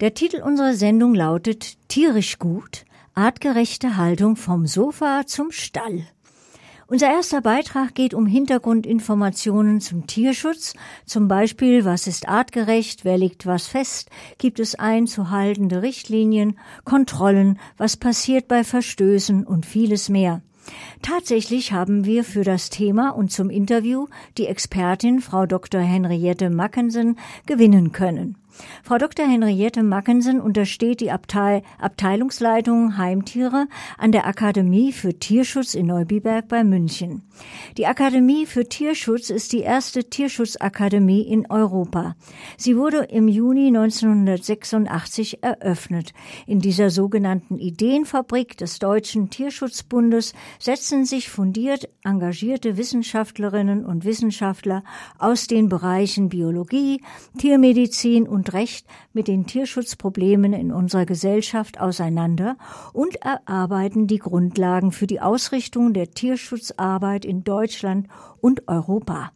Der Titel unserer Sendung lautet Tierisch gut, artgerechte Haltung vom Sofa zum Stall. Unser erster Beitrag geht um Hintergrundinformationen zum Tierschutz, zum Beispiel, was ist artgerecht, wer legt was fest, gibt es einzuhaltende Richtlinien, Kontrollen, was passiert bei Verstößen und vieles mehr. Tatsächlich haben wir für das Thema und zum Interview die Expertin Frau Dr. Henriette Mackensen gewinnen können. Frau Dr. Henriette Mackensen untersteht die Abteil Abteilungsleitung Heimtiere an der Akademie für Tierschutz in Neubiberg bei München. Die Akademie für Tierschutz ist die erste Tierschutzakademie in Europa. Sie wurde im Juni 1986 eröffnet. In dieser sogenannten Ideenfabrik des Deutschen Tierschutzbundes setzen sich fundiert engagierte Wissenschaftlerinnen und Wissenschaftler aus den Bereichen Biologie, Tiermedizin und Recht mit den Tierschutzproblemen in unserer Gesellschaft auseinander und erarbeiten die Grundlagen für die Ausrichtung der Tierschutzarbeit in Deutschland und Europa.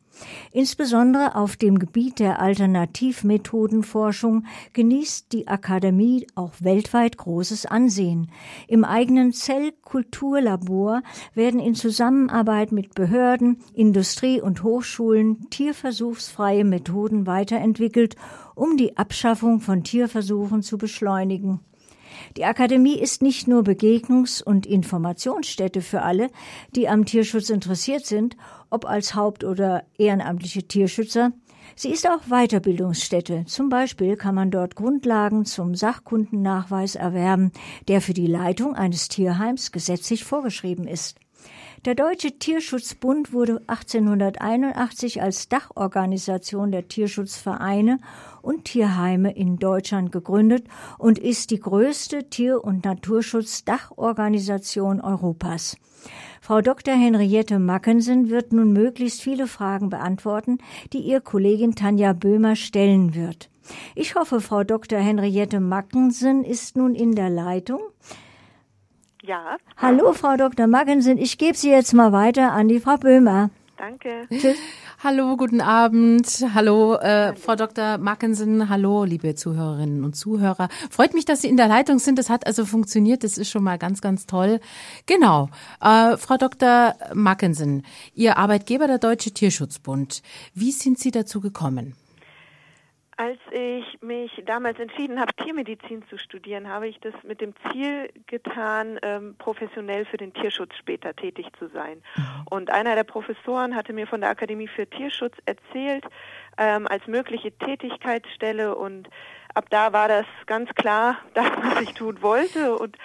Insbesondere auf dem Gebiet der Alternativmethodenforschung genießt die Akademie auch weltweit großes Ansehen. Im eigenen Zellkulturlabor werden in Zusammenarbeit mit Behörden, Industrie und Hochschulen tierversuchsfreie Methoden weiterentwickelt, um die Abschaffung von Tierversuchen zu beschleunigen. Die Akademie ist nicht nur Begegnungs- und Informationsstätte für alle, die am Tierschutz interessiert sind, ob als Haupt- oder ehrenamtliche Tierschützer. Sie ist auch Weiterbildungsstätte. Zum Beispiel kann man dort Grundlagen zum Sachkundennachweis erwerben, der für die Leitung eines Tierheims gesetzlich vorgeschrieben ist. Der Deutsche Tierschutzbund wurde 1881 als Dachorganisation der Tierschutzvereine und Tierheime in Deutschland gegründet und ist die größte Tier- und Naturschutz-Dachorganisation Europas. Frau Dr. Henriette Mackensen wird nun möglichst viele Fragen beantworten, die ihr Kollegin Tanja Böhmer stellen wird. Ich hoffe, Frau Dr. Henriette Mackensen ist nun in der Leitung. Ja. Hallo, Frau Dr. Mackensen. Ich gebe Sie jetzt mal weiter an die Frau Böhmer. Danke. Tschüss. Hallo, guten Abend. Hallo, äh, Frau Dr. Mackensen. Hallo, liebe Zuhörerinnen und Zuhörer. Freut mich, dass Sie in der Leitung sind. Das hat also funktioniert. Das ist schon mal ganz, ganz toll. Genau. Äh, Frau Dr. Mackensen, Ihr Arbeitgeber, der Deutsche Tierschutzbund. Wie sind Sie dazu gekommen? Als ich mich damals entschieden habe, Tiermedizin zu studieren, habe ich das mit dem Ziel getan, ähm, professionell für den Tierschutz später tätig zu sein. Mhm. Und einer der Professoren hatte mir von der Akademie für Tierschutz erzählt, ähm, als mögliche Tätigkeitsstelle. Und ab da war das ganz klar, das, was ich tun wollte. Und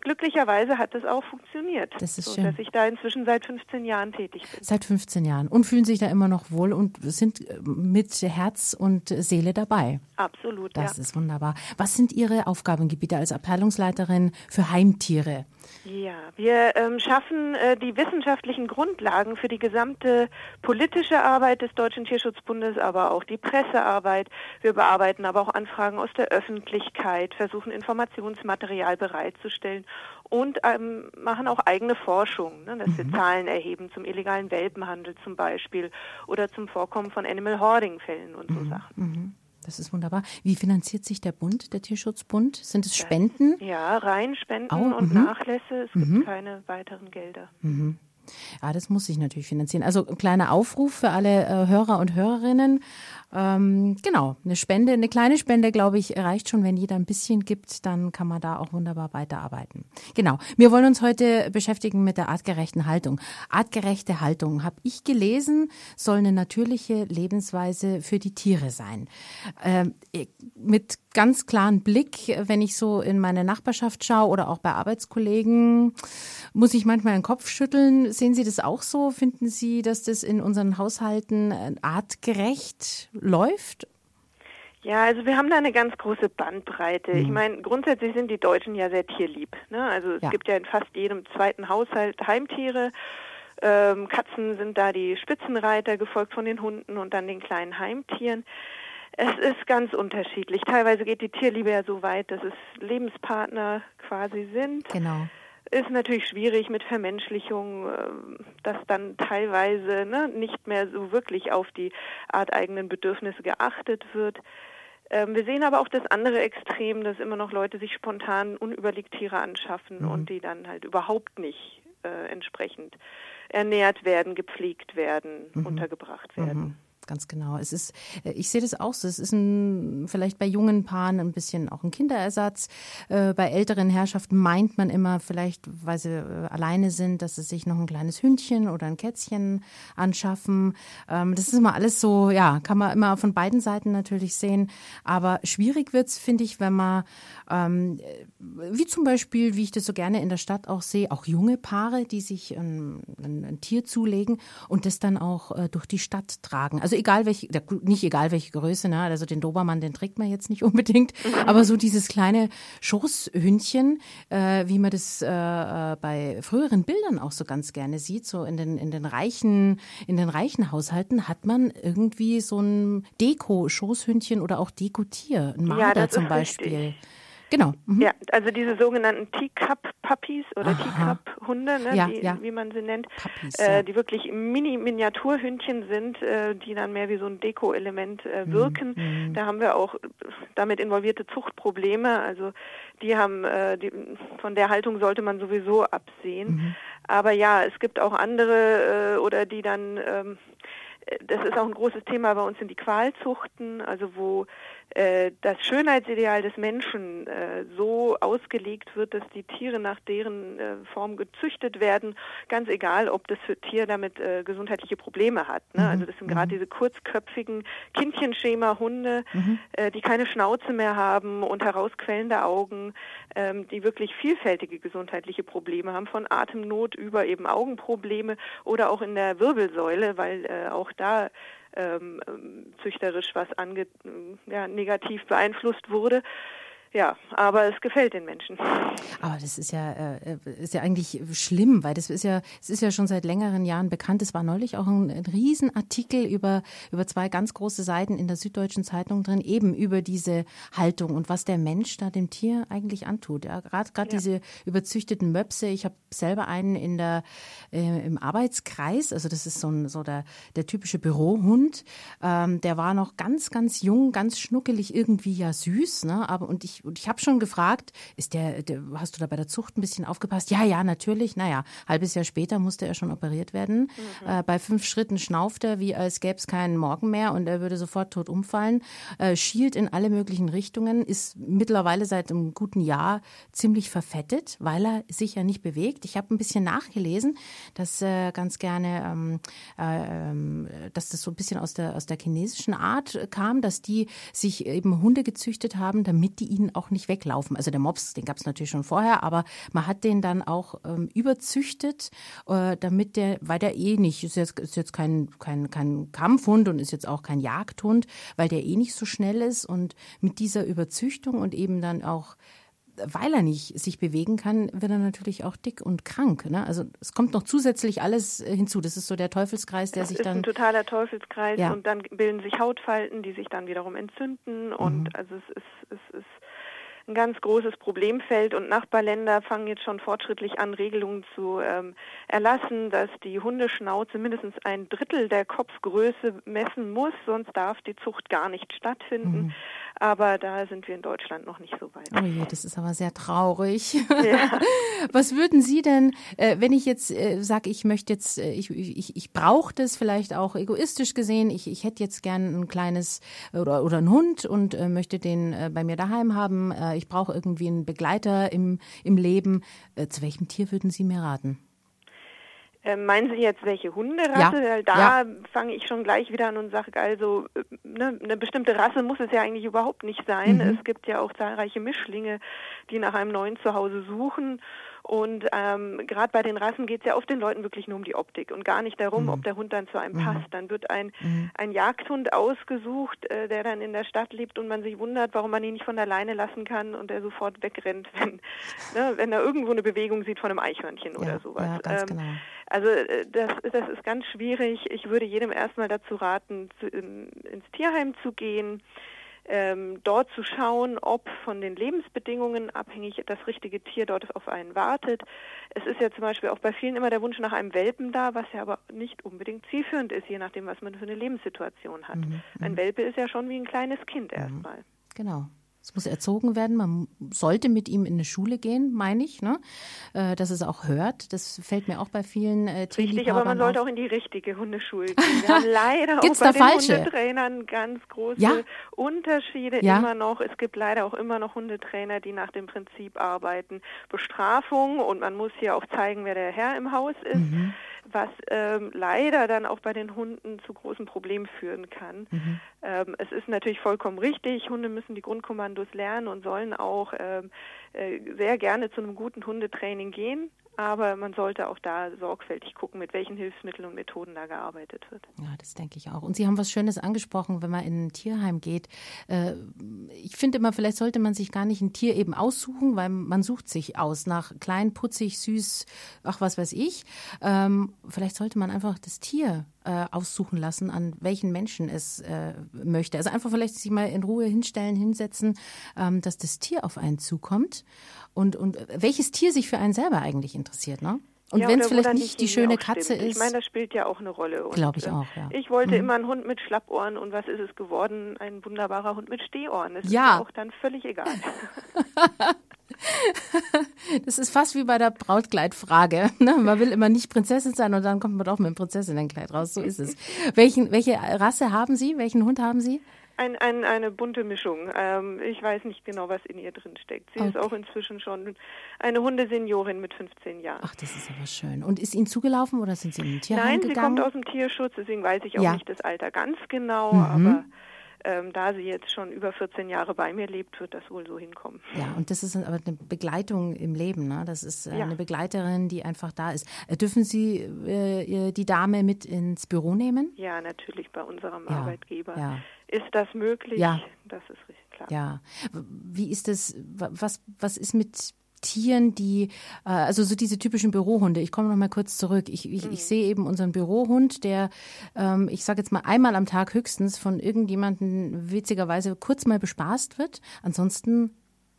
glücklicherweise hat das auch funktioniert. Das ist so, schön. Dass ich da inzwischen seit 15 Jahren tätig bin. Seit 15 Jahren. Und fühlen sich da immer noch wohl und sind äh, mit Herz und Seele dabei. Absolut. Das ja. ist wunderbar. Was sind Ihre Aufgabengebiete als Abteilungsleiterin für Heimtiere? Ja, wir ähm, schaffen äh, die wissenschaftlichen Grundlagen für die gesamte politische Arbeit des Deutschen Tierschutzbundes, aber auch die Pressearbeit. Wir bearbeiten aber auch Anfragen aus der Öffentlichkeit, versuchen Informationsmaterial bereitzustellen und ähm, machen auch eigene Forschung, ne, dass mhm. wir Zahlen erheben zum illegalen Welpenhandel zum Beispiel oder zum Vorkommen von Animal Hoarding Fällen und so mhm. Sachen. Mhm. Das ist wunderbar. Wie finanziert sich der Bund, der Tierschutzbund? Sind es Spenden? Ja, rein Spenden oh, und mhm. Nachlässe. Es gibt Mhm. keine weiteren Gelder. Mhm. Ja, das muss sich natürlich finanzieren. Also ein kleiner Aufruf für alle äh, Hörer und Hörerinnen. Ähm, genau, eine Spende, eine kleine Spende, glaube ich, reicht schon. Wenn jeder ein bisschen gibt, dann kann man da auch wunderbar weiterarbeiten. Genau. Wir wollen uns heute beschäftigen mit der artgerechten Haltung. Artgerechte Haltung, habe ich gelesen, soll eine natürliche Lebensweise für die Tiere sein. Ähm, mit ganz klaren Blick, wenn ich so in meine Nachbarschaft schaue oder auch bei Arbeitskollegen, muss ich manchmal den Kopf schütteln. Sehen Sie das auch so? Finden Sie, dass das in unseren Haushalten äh, artgerecht läuft? Ja, also wir haben da eine ganz große Bandbreite. Mhm. Ich meine, grundsätzlich sind die Deutschen ja sehr tierlieb. Ne? Also es Ja. gibt ja in fast jedem zweiten Haushalt Heimtiere. Ähm, Katzen sind da die Spitzenreiter, gefolgt von den Hunden und dann den kleinen Heimtieren. Es ist ganz unterschiedlich. Teilweise geht die Tierliebe ja so weit, dass es Lebenspartner quasi sind. Genau. Ist natürlich schwierig mit Vermenschlichung, ähm, dass dann teilweise ne, nicht mehr so wirklich auf die arteigenen Bedürfnisse geachtet wird. Ähm, wir sehen aber auch das andere Extrem, dass immer noch Leute sich spontan unüberlegt Tiere anschaffen mhm. und die dann halt überhaupt nicht äh, entsprechend ernährt werden, gepflegt werden, mhm. untergebracht werden. Mhm ganz genau. Es ist, äh, ich sehe das auch so. Es ist ein, vielleicht bei jungen Paaren ein bisschen auch ein Kinderersatz. Äh, bei älteren Herrschaften meint man immer, vielleicht, weil sie äh, alleine sind, dass sie sich noch ein kleines Hündchen oder ein Kätzchen anschaffen. Ähm, das ist immer alles so, ja, kann man immer von beiden Seiten natürlich sehen. Aber schwierig wird's, finde ich, wenn man, ähm, wie zum Beispiel, wie ich das so gerne in der Stadt auch sehe, auch junge Paare, die sich ein, ein, ein Tier zulegen und das dann auch durch die Stadt tragen. Also egal welche, nicht egal welche Größe, ne? also den Dobermann, den trägt man jetzt nicht unbedingt, aber so dieses kleine Schoßhündchen, äh, wie man das äh, äh, bei früheren Bildern auch so ganz gerne sieht, so in den, in den reichen, in den reichen Haushalten hat man irgendwie so ein Deko-Schoßhündchen oder auch Dekotier, ein Marder ja, zum Beispiel. Richtig. Genau. Mhm. Ja, also diese sogenannten Teacup-Puppies oder Teacup-Hunde, ne, ja, ja. wie man sie nennt, Puppies, äh, die wirklich Mini-Miniaturhündchen sind, äh, die dann mehr wie so ein Deko-Element äh, mhm, wirken. Mhm. Da haben wir auch damit involvierte Zuchtprobleme. Also die haben, äh, die, von der Haltung sollte man sowieso absehen. Mhm. Aber ja, es gibt auch andere äh, oder die dann ähm, das ist auch ein großes Thema bei uns in die Qualzuchten, also wo äh, das Schönheitsideal des Menschen äh, so ausgelegt wird, dass die Tiere nach deren äh, Form gezüchtet werden, ganz egal, ob das für Tier damit äh, gesundheitliche Probleme hat. Ne? Mhm. Also das sind gerade mhm. diese kurzköpfigen Kindchenschema-Hunde, mhm. äh, die keine Schnauze mehr haben und herausquellende Augen, ähm, die wirklich vielfältige gesundheitliche Probleme haben, von Atemnot über eben Augenprobleme oder auch in der Wirbelsäule, weil äh, auch da ähm, züchterisch was ange ja, negativ beeinflusst wurde. Ja, aber es gefällt den Menschen. Aber das ist ja, äh, ist ja eigentlich schlimm, weil das ist ja, es ist ja schon seit längeren Jahren bekannt. Es war neulich auch ein, ein Riesenartikel über, über zwei ganz große Seiten in der Süddeutschen Zeitung drin, eben über diese Haltung und was der Mensch da dem Tier eigentlich antut. Ja, gerade gerade ja. diese überzüchteten Möpse. Ich habe selber einen in der, äh, im Arbeitskreis, also das ist so, ein, so der, der typische Bürohund. Ähm, der war noch ganz, ganz jung, ganz schnuckelig, irgendwie ja süß, ne? Aber und ich und ich habe schon gefragt, ist der, der, hast du da bei der Zucht ein bisschen aufgepasst? Ja, ja, natürlich. Naja, halbes Jahr später musste er schon operiert werden. Mhm. Äh, bei fünf Schritten schnauft er, wie als gäbe es keinen Morgen mehr und er würde sofort tot umfallen. Äh, schielt in alle möglichen Richtungen, ist mittlerweile seit einem guten Jahr ziemlich verfettet, weil er sich ja nicht bewegt. Ich habe ein bisschen nachgelesen, dass äh, ganz gerne, ähm, äh, dass das so ein bisschen aus der, aus der chinesischen Art kam, dass die sich eben Hunde gezüchtet haben, damit die ihnen auch nicht weglaufen. Also der Mops, den gab es natürlich schon vorher, aber man hat den dann auch ähm, überzüchtet, äh, damit der, weil der eh nicht, ist jetzt, ist jetzt kein, kein, kein Kampfhund und ist jetzt auch kein Jagdhund, weil der eh nicht so schnell ist und mit dieser Überzüchtung und eben dann auch weil er nicht sich bewegen kann, wird er natürlich auch dick und krank. Ne? Also es kommt noch zusätzlich alles äh, hinzu. Das ist so der Teufelskreis, der das sich dann. Das ist ein totaler Teufelskreis ja. und dann bilden sich Hautfalten, die sich dann wiederum entzünden und mhm. also es ist, es ist ein ganz großes Problemfeld und Nachbarländer fangen jetzt schon fortschrittlich an, Regelungen zu ähm, erlassen, dass die Hundeschnauze mindestens ein Drittel der Kopfgröße messen muss, sonst darf die Zucht gar nicht stattfinden. Mhm. Aber da sind wir in Deutschland noch nicht so weit. Oh je, das ist aber sehr traurig. Ja. Was würden Sie denn, äh, wenn ich jetzt äh, sage, ich möchte jetzt, äh, ich, ich, ich brauche das vielleicht auch egoistisch gesehen, ich, ich hätte jetzt gern ein kleines oder, oder einen Hund und möchte den bei mir daheim haben, ich brauche irgendwie einen Begleiter im, im Leben. zu welchem Tier würden Sie mir raten? Äh, meinen Sie jetzt welche Hunderasse? Ja. Da ja. fange ich schon gleich wieder an und sage, also äh, ne, eine bestimmte Rasse muss es ja eigentlich überhaupt nicht sein. Mhm. Es gibt ja auch zahlreiche Mischlinge, die nach einem neuen Zuhause suchen. Und ähm, gerade bei den Rassen geht es ja oft den Leuten wirklich nur um die Optik und gar nicht darum, mhm. ob der Hund dann zu einem mhm. passt. Dann wird ein, mhm. ein Jagdhund ausgesucht, äh, der dann in der Stadt lebt und man sich wundert, warum man ihn nicht von der Leine lassen kann und er sofort wegrennt, wenn, ne, wenn er irgendwo eine Bewegung sieht von einem Eichhörnchen ja, oder sowas. Ja, ganz ähm, genau. Also äh, das, das ist ganz schwierig. Ich würde jedem erstmal dazu raten, zu, in, ins Tierheim zu gehen ähm, dort zu schauen, ob von den Lebensbedingungen abhängig das richtige Tier dort auf einen wartet. Es ist ja zum Beispiel auch bei vielen immer der Wunsch nach einem Welpen da, was ja aber nicht unbedingt zielführend ist, je nachdem, was man für eine Lebenssituation hat. Mhm. Ein. Welpe ist ja schon wie ein kleines Kind mhm. erstmal. genau. Es muss erzogen werden. Man sollte mit ihm in eine Schule gehen, meine ich, ne? Äh, dass es auch hört. Das fällt mir auch bei vielen äh, Richtig, aber man sollte auch in die richtige Hundeschule gehen. Wir haben leider Gibt's auch bei da den falsche? Hundetrainern ganz große Ja? Unterschiede Ja? immer noch. Es gibt leider auch immer noch Hundetrainer, die nach dem Prinzip arbeiten. Bestrafung und man muss hier auch zeigen, wer der Herr im Haus ist. Mhm. Was ähm, leider dann auch bei den Hunden zu großen Problemen führen kann. Mhm. Ähm, es ist natürlich vollkommen richtig, Hunde müssen die Grundkommandos lernen und sollen auch ähm, äh, sehr gerne zu einem guten Hundetraining gehen, aber man sollte auch da sorgfältig gucken, mit welchen Hilfsmitteln und Methoden da gearbeitet wird. Ja, das denke ich auch. Und Sie haben was Schönes angesprochen, wenn man in ein Tierheim geht. Äh, ich finde immer, vielleicht sollte man sich gar nicht ein Tier eben aussuchen, weil man sucht sich aus nach klein, putzig, süß, ach was weiß ich. Ähm, vielleicht sollte man einfach das Tier äh, aussuchen lassen, an welchen Menschen es äh, möchte. Also einfach vielleicht sich mal in Ruhe hinstellen, hinsetzen, ähm, dass das Tier auf einen zukommt und, und welches Tier sich für einen selber eigentlich interessiert, ne? Und Ja, wenn es vielleicht nicht die Chemie schöne Katze stimmt. ist. Ich meine, das spielt ja auch eine Rolle. Glaube ich äh, auch, ja. Ich wollte Mhm. immer einen Hund mit Schlappohren und was ist es geworden? Ein wunderbarer Hund mit Stehohren. Das Ja. ist mir auch dann völlig egal. Das ist fast wie bei der Brautkleidfrage. Ne? Man will immer nicht Prinzessin sein und dann kommt man doch mit dem Prinzessinnenkleid raus. So ist es. Welchen, welche Rasse haben Sie? Welchen Hund haben Sie? Ein, ein, eine bunte Mischung. Ähm, ich weiß nicht genau, was in ihr drin steckt. Sie ist Okay. auch inzwischen schon eine Hundeseniorin mit 15 Jahren. Ach, das ist aber schön. Und ist Ihnen zugelaufen oder sind Sie in ein Tierheim Nein, sie gegangen? kommt aus dem Tierschutz, deswegen weiß ich auch Ja. nicht das Alter ganz genau, Mhm. aber ähm, da sie jetzt schon über 14 Jahre bei mir lebt, wird das wohl so hinkommen. ja, und das ist aber eine Begleitung im Leben. Ne? Das ist äh, Ja. eine Begleiterin, die einfach da ist. Äh, Dürfen Sie äh, die Dame mit ins Büro nehmen? Ja, natürlich bei unserem Ja, Arbeitgeber. ja. Ist das möglich? Ja. Das ist richtig klar. Ja. Wie ist das, wa- was, was ist mit Tieren, die, äh, also so diese typischen Bürohunde, ich komme noch mal kurz zurück. Ich, ich, ich sehe eben unseren Bürohund, der, ähm, ich sage jetzt mal einmal am Tag höchstens von irgendjemandem witzigerweise kurz mal bespaßt wird. Ansonsten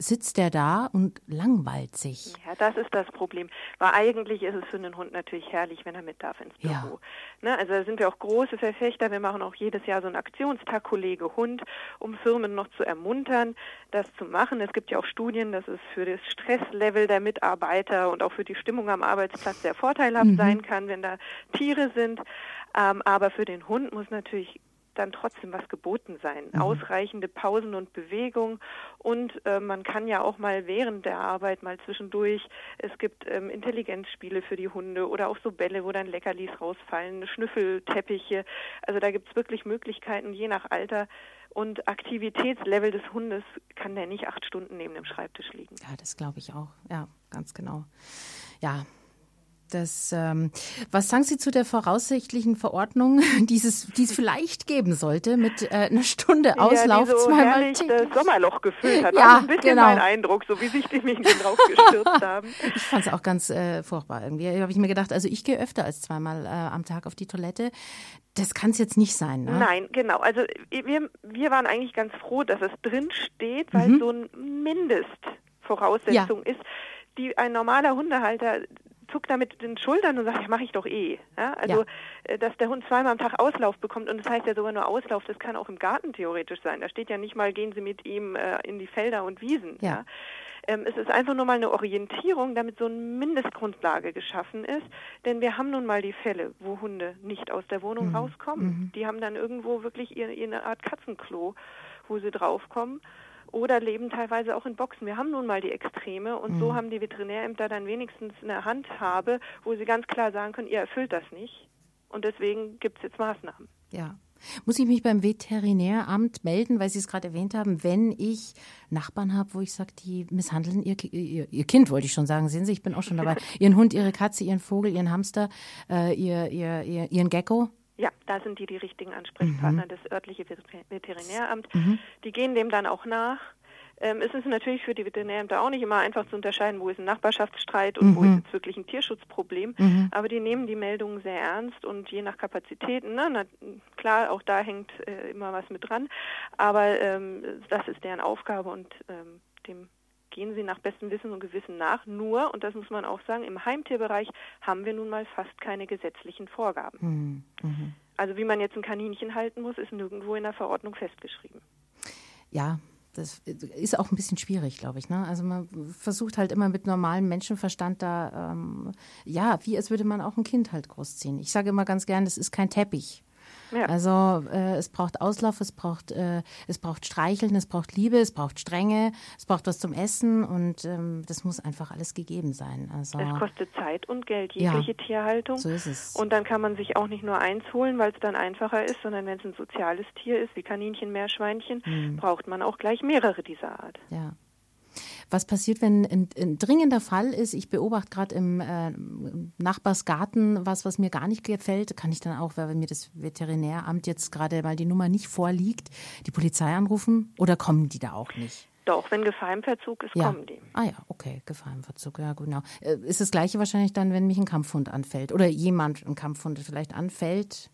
sitzt der da und langweilt sich. Ja, das ist das Problem. Weil eigentlich ist es für einen Hund natürlich herrlich, wenn er mit darf ins Ja. Büro. Ne, also da sind wir auch große Verfechter. Wir machen auch jedes Jahr so einen Aktionstag Kollege Hund, um Firmen noch zu ermuntern, das zu machen. Es gibt ja auch Studien, dass es für das Stresslevel der Mitarbeiter und auch für die Stimmung am Arbeitsplatz sehr vorteilhaft sein kann, wenn da Tiere sind. Ähm, aber für den Hund muss natürlich dann trotzdem was geboten sein. Ausreichende Pausen und Bewegung und äh, man kann ja auch mal während der Arbeit mal zwischendurch, es gibt ähm, Intelligenzspiele für die Hunde oder auch so Bälle, wo dann Leckerlis rausfallen, Schnüffelteppiche. Also da gibt es wirklich Möglichkeiten, je nach Alter und Aktivitätslevel des Hundes kann der nicht acht Stunden neben dem Schreibtisch liegen. Ja, das glaube ich auch. Ja, ganz genau. Ja. Das, ähm, was sagen Sie zu der voraussichtlichen Verordnung, dieses, die es vielleicht geben sollte, mit äh, einer Stunde Auslauf ja, die so zweimal das Sommerloch gefüllt hat. Ja, War so ein bisschen genau. mein Eindruck, so wie sich die Medien drauf gestürzt haben. Ich fand es auch ganz äh, furchtbar irgendwie. Habe ich mir gedacht, also ich gehe öfter als zweimal äh, am Tag auf die Toilette. Das kann es jetzt nicht sein, ne? Nein, genau. Also wir, wir waren eigentlich ganz froh, dass es drin steht, weil Mhm. so ein Mindestvoraussetzung ist, die ein normaler Hundehalter zuckt damit den Schultern und sagt, ja, mache ich doch eh. Ja, also, äh, dass der Hund zweimal am Tag Auslauf bekommt und das heißt ja sogar nur Auslauf, das kann auch im Garten theoretisch sein. Da steht ja nicht mal, gehen Sie mit ihm äh, in die Felder und Wiesen. Ja. Ja. Ähm, es ist einfach nur mal eine Orientierung, damit so eine Mindestgrundlage geschaffen ist. Denn wir haben nun mal die Fälle, wo Hunde nicht aus der Wohnung rauskommen. Die haben dann irgendwo wirklich ihr, ihr eine Art Katzenklo, wo sie draufkommen. Oder leben teilweise auch in Boxen. Wir haben nun mal die Extreme und so haben die Veterinärämter dann wenigstens eine Handhabe, wo sie ganz klar sagen können, ihr erfüllt das nicht. Und deswegen gibt es jetzt Maßnahmen. Ja. Muss ich mich beim Veterinäramt melden, weil Sie es gerade erwähnt haben, wenn ich Nachbarn habe, wo ich sage, die misshandeln ihr, ihr, ihr Kind, wollte ich schon sagen, sehen Sie, ich bin auch schon dabei, Ihren Hund, Ihre Katze, Ihren Vogel, Ihren Hamster, äh, ihr, ihr, Ihren Gecko. Ja, da sind die die richtigen Ansprechpartner, das örtliche Veter- Veterinäramt. Die gehen dem dann auch nach. Ähm, es ist natürlich für die Veterinärämter auch nicht immer einfach zu unterscheiden, wo ist ein Nachbarschaftsstreit und wo ist jetzt wirklich ein Tierschutzproblem. Aber die nehmen die Meldungen sehr ernst und je nach Kapazitäten, ne, na, klar, auch da hängt äh, immer was mit dran. Aber ähm, das ist deren Aufgabe und ähm, dem gehen sie nach bestem Wissen und Gewissen nach. Nur, und das muss man auch sagen, im Heimtierbereich haben wir nun mal fast keine gesetzlichen Vorgaben. Hm, Also wie man jetzt ein Kaninchen halten muss, ist nirgendwo in der Verordnung festgeschrieben. Ja, das ist auch ein bisschen schwierig, glaube ich. Ne? Also man versucht halt immer mit normalem Menschenverstand da, ähm, ja, wie als würde man auch ein Kind halt großziehen. Ich sage immer ganz gern, das ist kein Teppich. Ja. Also äh, es braucht Auslauf, es braucht, äh, es braucht Streicheln, es braucht Liebe, es braucht Strenge, es braucht was zum Essen und ähm, das muss einfach alles gegeben sein. Also, es kostet Zeit und Geld, jegliche ja, Tierhaltung. So ist es. Und dann kann man sich auch nicht nur eins holen, weil es dann einfacher ist, sondern wenn es ein soziales Tier ist, wie Kaninchen, Meerschweinchen, hm. braucht man auch gleich mehrere dieser Art. Ja. Was passiert, wenn ein, ein dringender Fall ist? Ich beobachte gerade im äh, Nachbarsgarten was, was mir gar nicht gefällt. Kann ich dann auch, weil mir das Veterinäramt jetzt gerade, weil die Nummer nicht vorliegt, die Polizei anrufen? Oder kommen die da auch nicht? Doch, wenn Gefahr im Verzug ist, ja. kommen die. Ah ja, okay, Gefahr im Verzug, ja genau. Äh, ist das gleiche wahrscheinlich dann, wenn mich ein Kampfhund anfällt oder jemand ein Kampfhund vielleicht anfällt?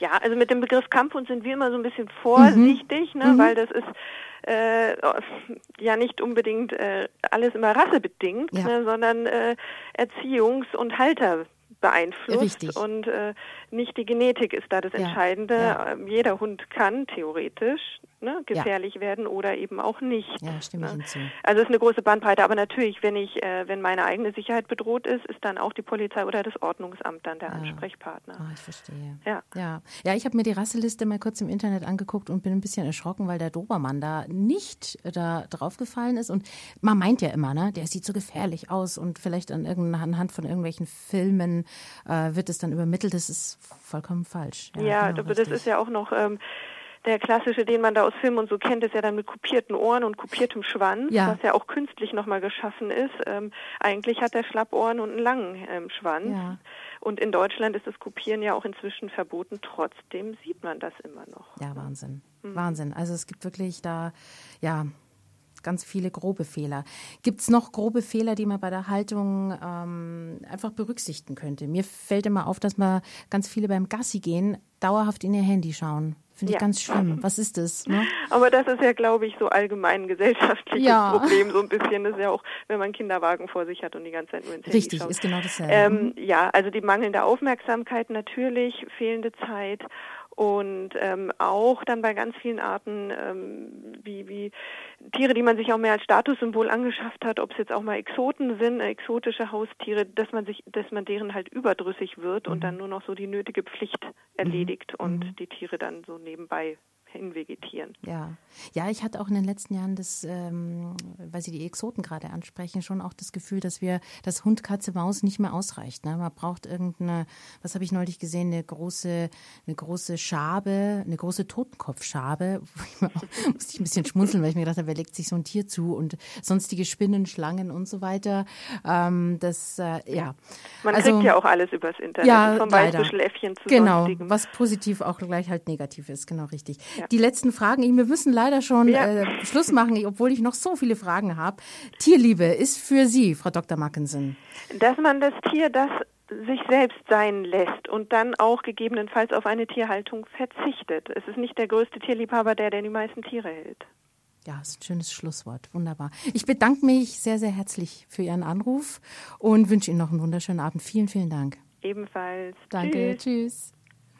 Ja, also mit dem Begriff Kampfhund sind wir immer so ein bisschen vorsichtig, mhm. ne, mhm. weil das ist äh, ja nicht unbedingt äh, alles immer rassebedingt, ja. ne, sondern äh, Erziehungs- und Halter beeinflusst Richtig. und äh, nicht die Genetik ist da das Entscheidende. Ja, ja. Ähm, jeder Hund kann theoretisch ne, gefährlich ja. werden oder eben auch nicht. Ja, stimme ne? ich hinzu. Also es ist eine große Bandbreite, aber natürlich, wenn ich, äh, wenn meine eigene Sicherheit bedroht ist, ist dann auch die Polizei oder das Ordnungsamt dann der Ansprechpartner. Oh, ich verstehe. Ja, ja, ja ich habe mir die Rasseliste mal kurz im Internet angeguckt und bin ein bisschen erschrocken, weil der Dobermann da nicht da draufgefallen ist und man meint ja immer, ne, der sieht so gefährlich aus und vielleicht an anhand von irgendwelchen Filmen äh, wird es dann übermittelt. Das ist vollkommen falsch. Ja, ja genau, das ist ja auch noch ähm, der klassische, den man da aus Filmen und so kennt, ist ja dann mit kupierten Ohren und kupiertem Schwanz, ja. was ja auch künstlich nochmal geschaffen ist. Ähm, eigentlich hat er Schlappohren und einen langen ähm, Schwanz. Ja. Und in Deutschland ist das Kopieren ja auch inzwischen verboten. Trotzdem sieht man das immer noch. Ja, Wahnsinn. Mhm. Wahnsinn. Also es gibt wirklich da, ja, ganz viele grobe Fehler. Gibt es noch grobe Fehler, die man bei der Haltung ähm, einfach berücksichtigen könnte? Mir fällt immer auf, dass man ganz viele beim Gassi gehen dauerhaft in ihr Handy schauen. Finde ich ja. ganz schlimm. Was ist das? Ne? Aber das ist ja, glaube ich, so allgemein ein gesellschaftliches ja. Problem, so ein bisschen. Das ist ja auch, wenn man einen Kinderwagen vor sich hat und die ganze Zeit nur ins Handy Richtig, schaut. ist genau dasselbe. Ähm, mhm. ja, also die mangelnde Aufmerksamkeit natürlich, fehlende Zeit und ähm, auch dann bei ganz vielen Arten ähm, wie, wie Tiere, die man sich auch mehr als Statussymbol angeschafft hat, ob es jetzt auch mal Exoten sind, äh, exotische Haustiere, dass man sich, dass man deren halt überdrüssig wird mhm. und dann nur noch so die nötige Pflicht mhm. erledigt mhm. und die Tiere dann so nebenbei hinvegetieren. Ja, ja, ich hatte auch in den letzten Jahren das, ähm, weil Sie die Exoten gerade ansprechen, schon auch das Gefühl, dass wir, dass Hund, Katze, Maus nicht mehr ausreicht. Ne? Man braucht irgendeine, was habe ich neulich gesehen, eine große, eine große Schabe, eine große Totenkopfschabe. musste ich ein bisschen schmunzeln, weil ich mir gedacht habe, wer legt sich so ein Tier zu und sonstige Spinnen, Schlangen und so weiter. Ähm, das, äh, ja. Man also, kriegt ja auch alles übers Internet, ja, vom Weißbuscheläffchen zu Genau, sonstigem. was positiv auch gleich halt negativ ist, genau richtig. Ja. Die letzten Fragen, wir müssen leider schon ja. äh, Schluss machen, obwohl ich noch so viele Fragen habe. Tierliebe ist für Sie, Frau Dr. Mackensen. Dass man das Tier, das sich selbst sein lässt und dann auch gegebenenfalls auf eine Tierhaltung verzichtet. Es ist nicht der größte Tierliebhaber, der, der die meisten Tiere hält. Ja, ist ein schönes Schlusswort. Wunderbar. Ich bedanke mich sehr, sehr herzlich für Ihren Anruf und wünsche Ihnen noch einen wunderschönen Abend. Vielen, vielen Dank. Ebenfalls. Danke. Tschüss. tschüss.